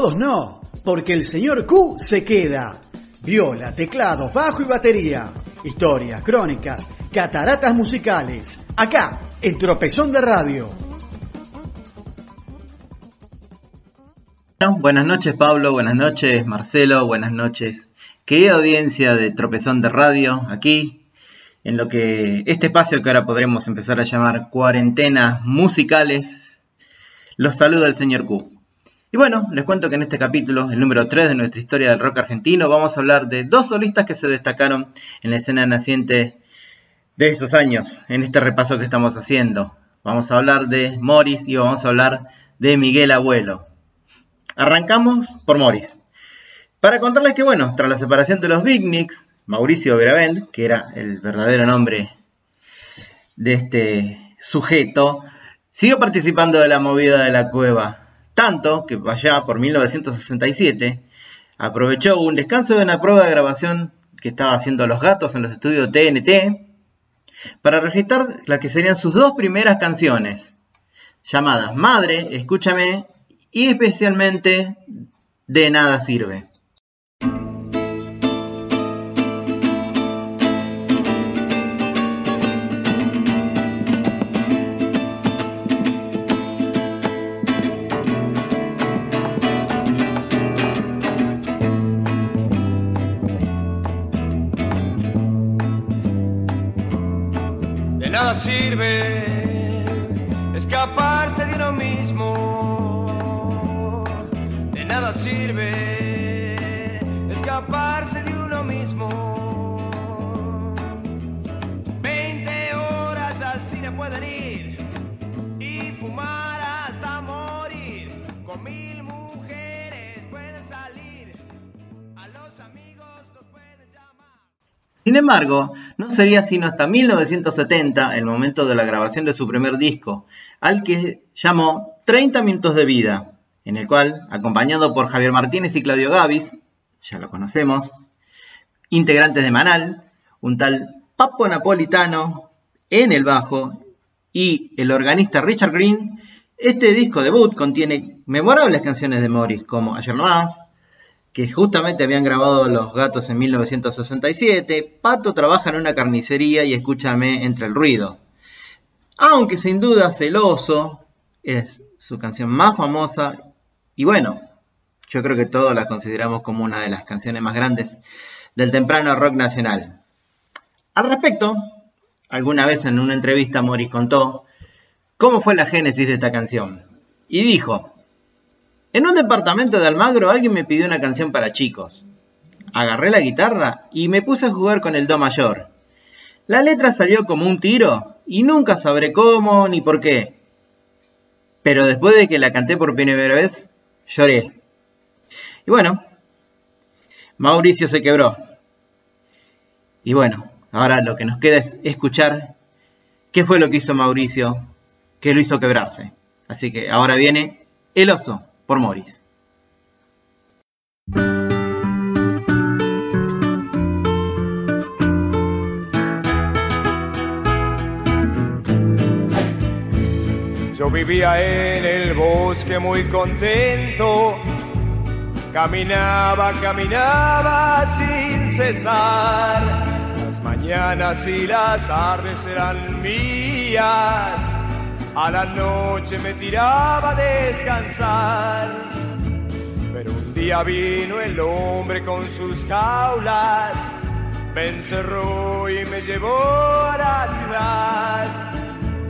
Todos no, porque el señor Q se queda. Viola, teclado, bajo y batería. Historias, crónicas, cataratas musicales. Acá, en Tropezón de Radio. buenas noches Pablo, buenas noches Marcelo, buenas noches querida audiencia de Tropezón de Radio, aquí en lo que este espacio que ahora podremos empezar a llamar cuarentenas musicales, los saluda el señor Q. Y bueno, les cuento que en este capítulo, el número 3 de nuestra historia del rock argentino, vamos a hablar de dos solistas que se destacaron en la escena naciente de esos años, en este repaso que estamos haciendo. Vamos a hablar de Morris y vamos a hablar de Miguel Abuelo. Arrancamos por Morris. Para contarles que, bueno, tras la separación de los Big Mauricio Gravend, que era el verdadero nombre de este sujeto, siguió participando de la movida de la cueva, tanto que allá por 1967 aprovechó un descanso de una prueba de grabación que estaba haciendo Los Gatos en los estudios TNT para registrar las que serían sus dos primeras canciones, llamadas Madre, Escúchame y especialmente de nada sirve. Sirve escaparse de uno mismo. 20 horas al cine pueden ir y fumar hasta morir. Con mil mujeres pueden salir, a los amigos los pueden llamar. Sin embargo, no sería sino hasta 1970, el momento de la grabación de su primer disco, al que llamó 30 minutos de vida, en el cual, acompañado por Javier Martínez y Claudio Gavis, ya lo conocemos, integrantes de Manal, un tal Papo Napolitano en el bajo y el organista Richard Green, este disco debut contiene memorables canciones de Morris como Ayer no más, que justamente habían grabado Los Gatos en 1967, Pato trabaja en una carnicería y escúchame entre el ruido. Aunque sin duda Celoso es su canción más famosa y bueno, yo creo que todos la consideramos como una de las canciones más grandes del temprano rock nacional. Al respecto, alguna vez en una entrevista Morris contó cómo fue la génesis de esta canción. Y dijo, en un departamento de Almagro alguien me pidió una canción para chicos. Agarré la guitarra y me puse a jugar con el Do mayor. La letra salió como un tiro y nunca sabré cómo ni por qué. Pero después de que la canté por primera vez, lloré. Y bueno, Mauricio se quebró. Y bueno, ahora lo que nos queda es escuchar qué fue lo que hizo Mauricio que lo hizo quebrarse. Así que ahora viene El oso por Morris. Vivía en el bosque muy contento, caminaba, caminaba sin cesar. Las mañanas y las tardes eran mías, a la noche me tiraba a descansar. Pero un día vino el hombre con sus jaulas, me encerró y me llevó a la ciudad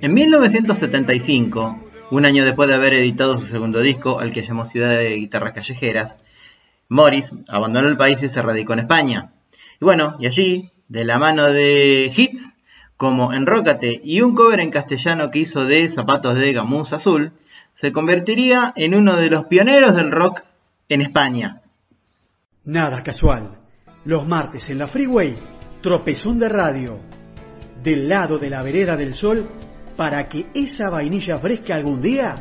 En 1975, un año después de haber editado su segundo disco, al que llamó Ciudad de Guitarras Callejeras, Morris abandonó el país y se radicó en España. Y bueno, y allí, de la mano de Hits, como Enrócate y un cover en castellano que hizo de Zapatos de Gamuza Azul, se convertiría en uno de los pioneros del rock en España. Nada casual. Los martes en la Freeway, tropezón de radio. Del lado de la vereda del sol, para que esa vainilla fresca algún día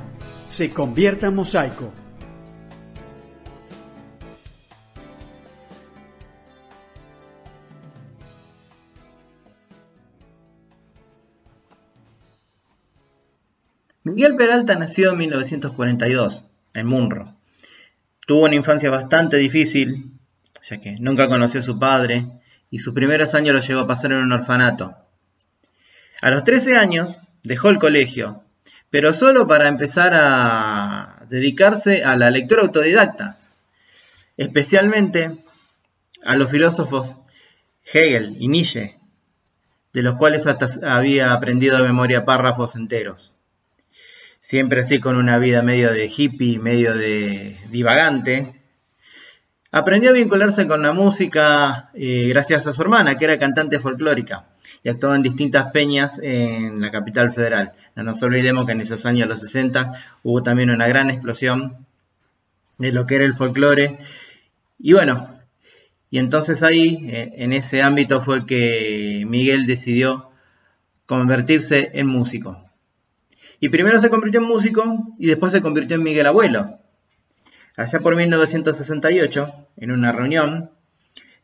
se convierta en mosaico. Miguel Peralta nació en 1942, en Munro. Tuvo una infancia bastante difícil, ya que nunca conoció a su padre y sus primeros años los llevó a pasar en un orfanato. A los 13 años dejó el colegio, pero solo para empezar a dedicarse a la lectura autodidacta, especialmente a los filósofos Hegel y Nietzsche, de los cuales hasta había aprendido de memoria párrafos enteros siempre así con una vida medio de hippie, medio de divagante. Aprendió a vincularse con la música eh, gracias a su hermana, que era cantante folclórica y actuaba en distintas peñas en la capital federal. No nos olvidemos que en esos años, los 60, hubo también una gran explosión de lo que era el folclore. Y bueno, y entonces ahí, eh, en ese ámbito, fue que Miguel decidió convertirse en músico. Y primero se convirtió en músico y después se convirtió en Miguel Abuelo. Allá por 1968, en una reunión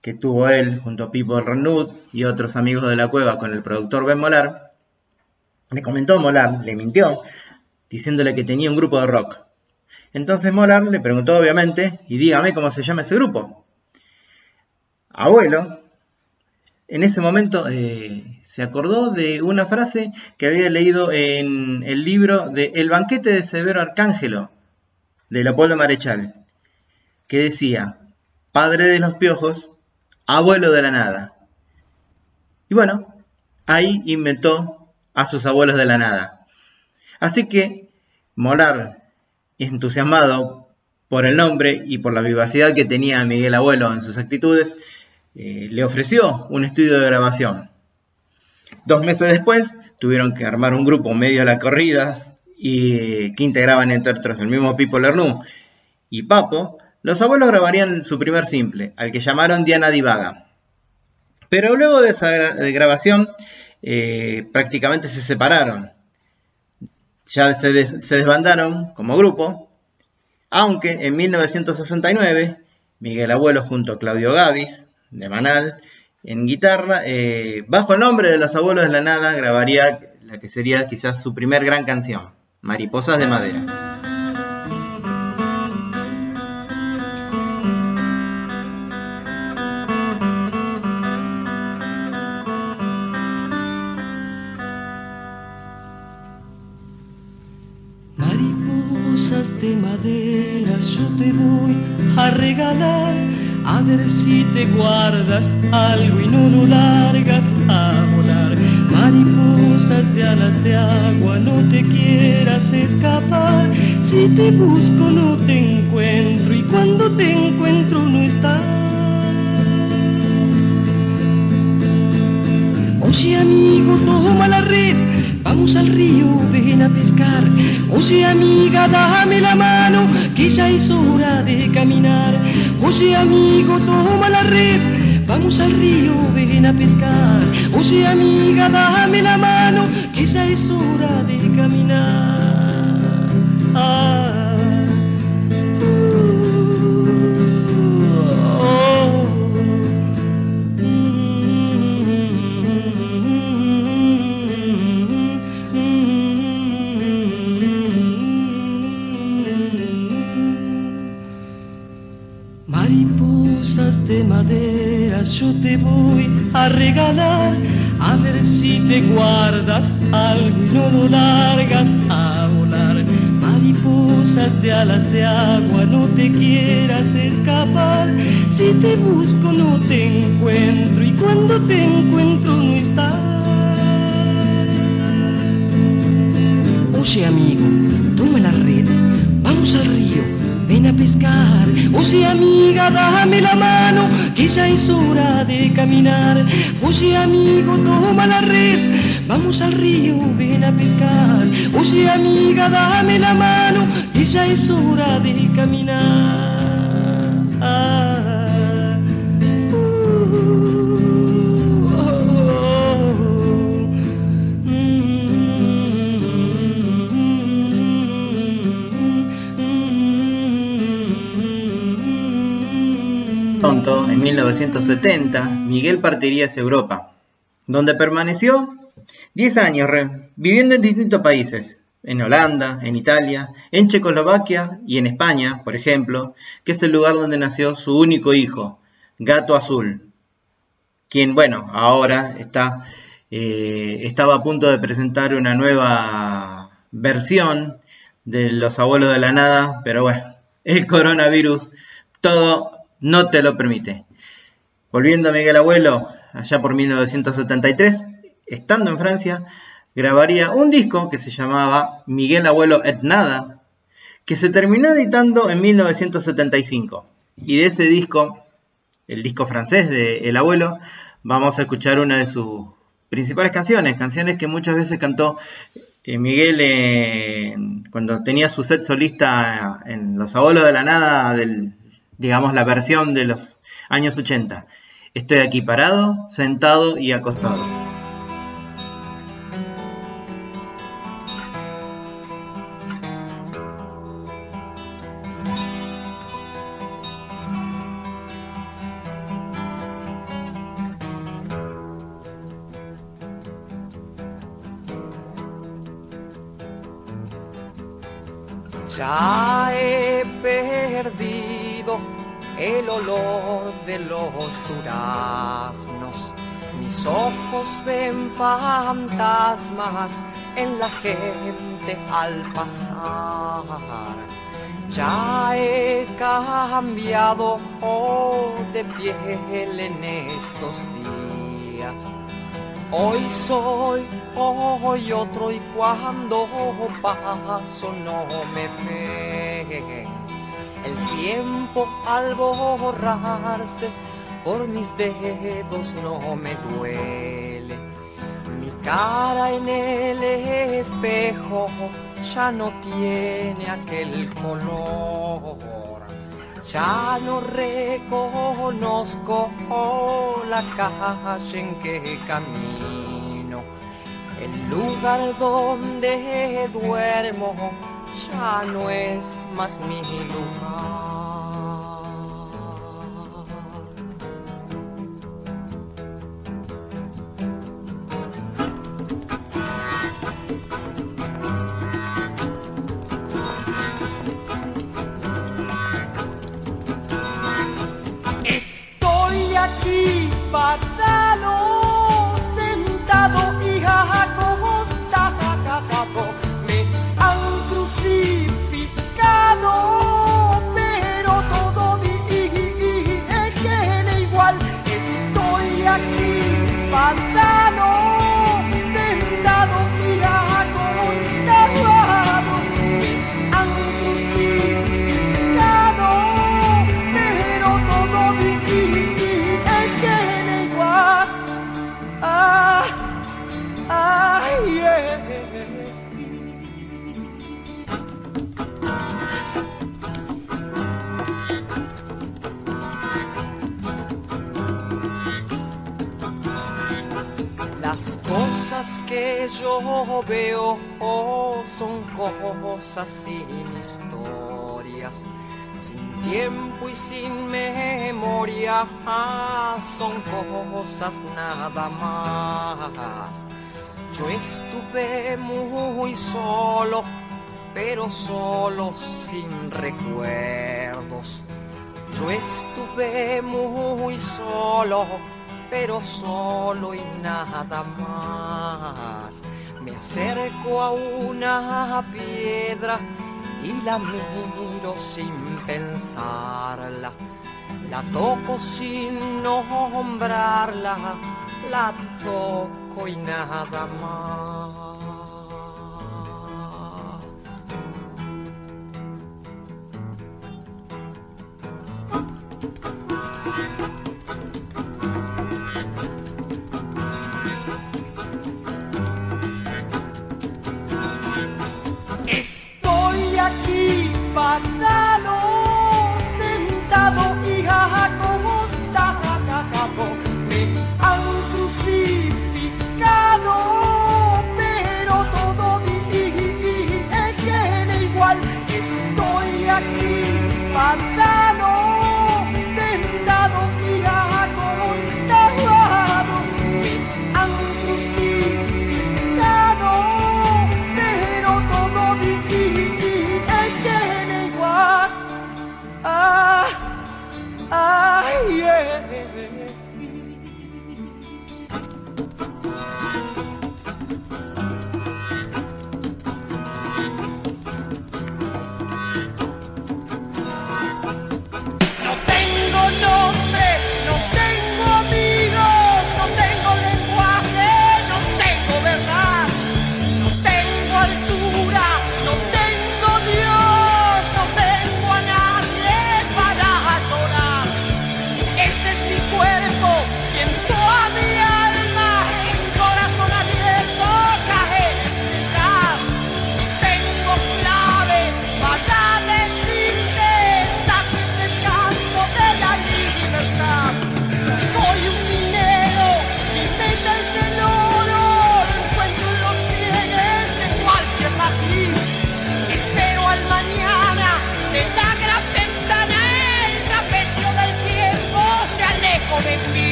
que tuvo él junto a Pipo Renud y otros amigos de la cueva con el productor Ben Molar, le comentó Molar, le mintió, diciéndole que tenía un grupo de rock. Entonces Molar le preguntó obviamente, y dígame cómo se llama ese grupo. Abuelo, en ese momento eh, se acordó de una frase que había leído en el libro de El banquete de Severo Arcángelo, de Leopoldo Marechal, que decía, padre de los piojos, abuelo de la nada. Y bueno, ahí inventó a sus abuelos de la nada. Así que Molar, entusiasmado por el nombre y por la vivacidad que tenía Miguel Abuelo en sus actitudes, eh, le ofreció un estudio de grabación. Dos meses después tuvieron que armar un grupo medio a las corridas y que integraban entre otros el mismo Pipo Lernu y Papo. Los abuelos grabarían su primer simple, al que llamaron Diana Divaga. Pero luego de esa grabación eh, prácticamente se separaron. Ya se, se desbandaron como grupo, aunque en 1969 Miguel Abuelo junto a Claudio Gavis de Manal, en guitarra, eh, bajo el nombre de Los Abuelos de la Nada, grabaría la que sería quizás su primer gran canción, Mariposas de Madera. Mariposas de madera yo te voy a regalar ver si te guardas algo y no lo largas a volar. Mariposas de alas de agua, no te quieras escapar. Si te busco no te encuentro y cuando te encuentro no estás. Oye amigo, toma la red Vamos al río, ven a pescar. Oye amiga, dame la mano, que ya es hora de caminar. Oye amigo, toma la red. Vamos al río, ven a pescar. Oye amiga, dame la mano, que ya es hora de caminar. Alas de agua, no te quieras escapar. Si te busco no te encuentro y cuando te encuentro no estás. Oye amigo, toma la red, vamos al río ven a pescar. Oye amiga, dame la mano, que ya es hora de caminar. Oye amigo, toma la red, vamos al río, ven a pescar. Oye amiga, dame la mano, que ya es hora de caminar. en 1970, Miguel partiría hacia Europa, donde permaneció 10 años viviendo en distintos países, en Holanda, en Italia, en Checoslovaquia y en España, por ejemplo, que es el lugar donde nació su único hijo, Gato Azul, quien, bueno, ahora está, eh, estaba a punto de presentar una nueva versión de Los Abuelos de la Nada, pero bueno, el coronavirus todo no te lo permite. Volviendo a Miguel Abuelo, allá por 1973, estando en Francia, grabaría un disco que se llamaba Miguel Abuelo et Nada, que se terminó editando en 1975. Y de ese disco, el disco francés de El Abuelo, vamos a escuchar una de sus principales canciones, canciones que muchas veces cantó eh, Miguel cuando tenía su set solista en Los Abuelos de la Nada digamos, la versión de los años 80. Estoy aquí parado, sentado y acostado. Ya he perdido el olor de los duraznos. Mis ojos ven fantasmas en la gente al pasar. Ya he cambiado de piel en estos días Hoy soy, hoy otro y cuando paso no me ve. El tiempo al borrarse por mis dedos no me duele. Mi cara en el espejo ya no tiene aquel color ya no reconozco la calle en que camino, el lugar donde duermo ya no es más mi lugar. Yo veo son cosas sin historias, sin tiempo y sin memoria, son cosas nada más. Yo estuve muy solo, pero solo sin recuerdos. Yo estuve muy solo pero solo y nada más. Me acerco a una piedra y la miro sin pensarla. La toco sin nombrarla, la toco y nada más.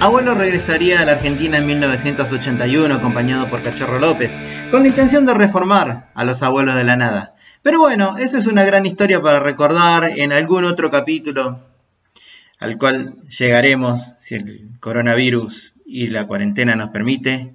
Abuelo regresaría a la Argentina en 1981 acompañado por Cachorro López, con la intención de reformar a los abuelos de la nada. Pero bueno, esa es una gran historia para recordar en algún otro capítulo al cual llegaremos si el coronavirus y la cuarentena nos permite.